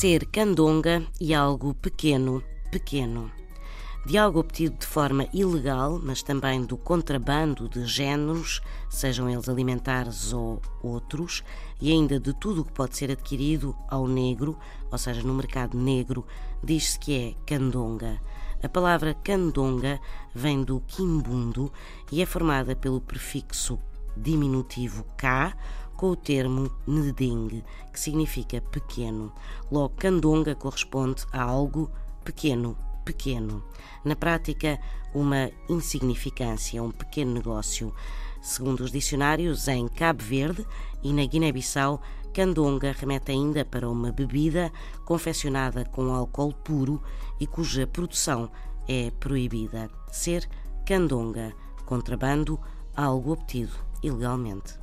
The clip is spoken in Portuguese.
Ser candonga e algo pequeno, pequeno. De algo obtido de forma ilegal, mas também do contrabando de géneros, sejam eles alimentares ou outros, e ainda de tudo o que pode ser adquirido ao negro, ou seja, no mercado negro, diz-se que é candonga. A palavra candonga vem do quimbundo e é formada pelo prefixo diminutivo K com o termo ndeng, que significa pequeno. Logo, candonga corresponde a algo pequeno, pequeno. Na prática, uma insignificância, um pequeno negócio. Segundo os dicionários, em Cabo Verde e na Guiné-Bissau, candonga remete ainda para uma bebida confeccionada com álcool puro e cuja produção é proibida. Ser candonga, contrabando, algo obtido ilegalmente.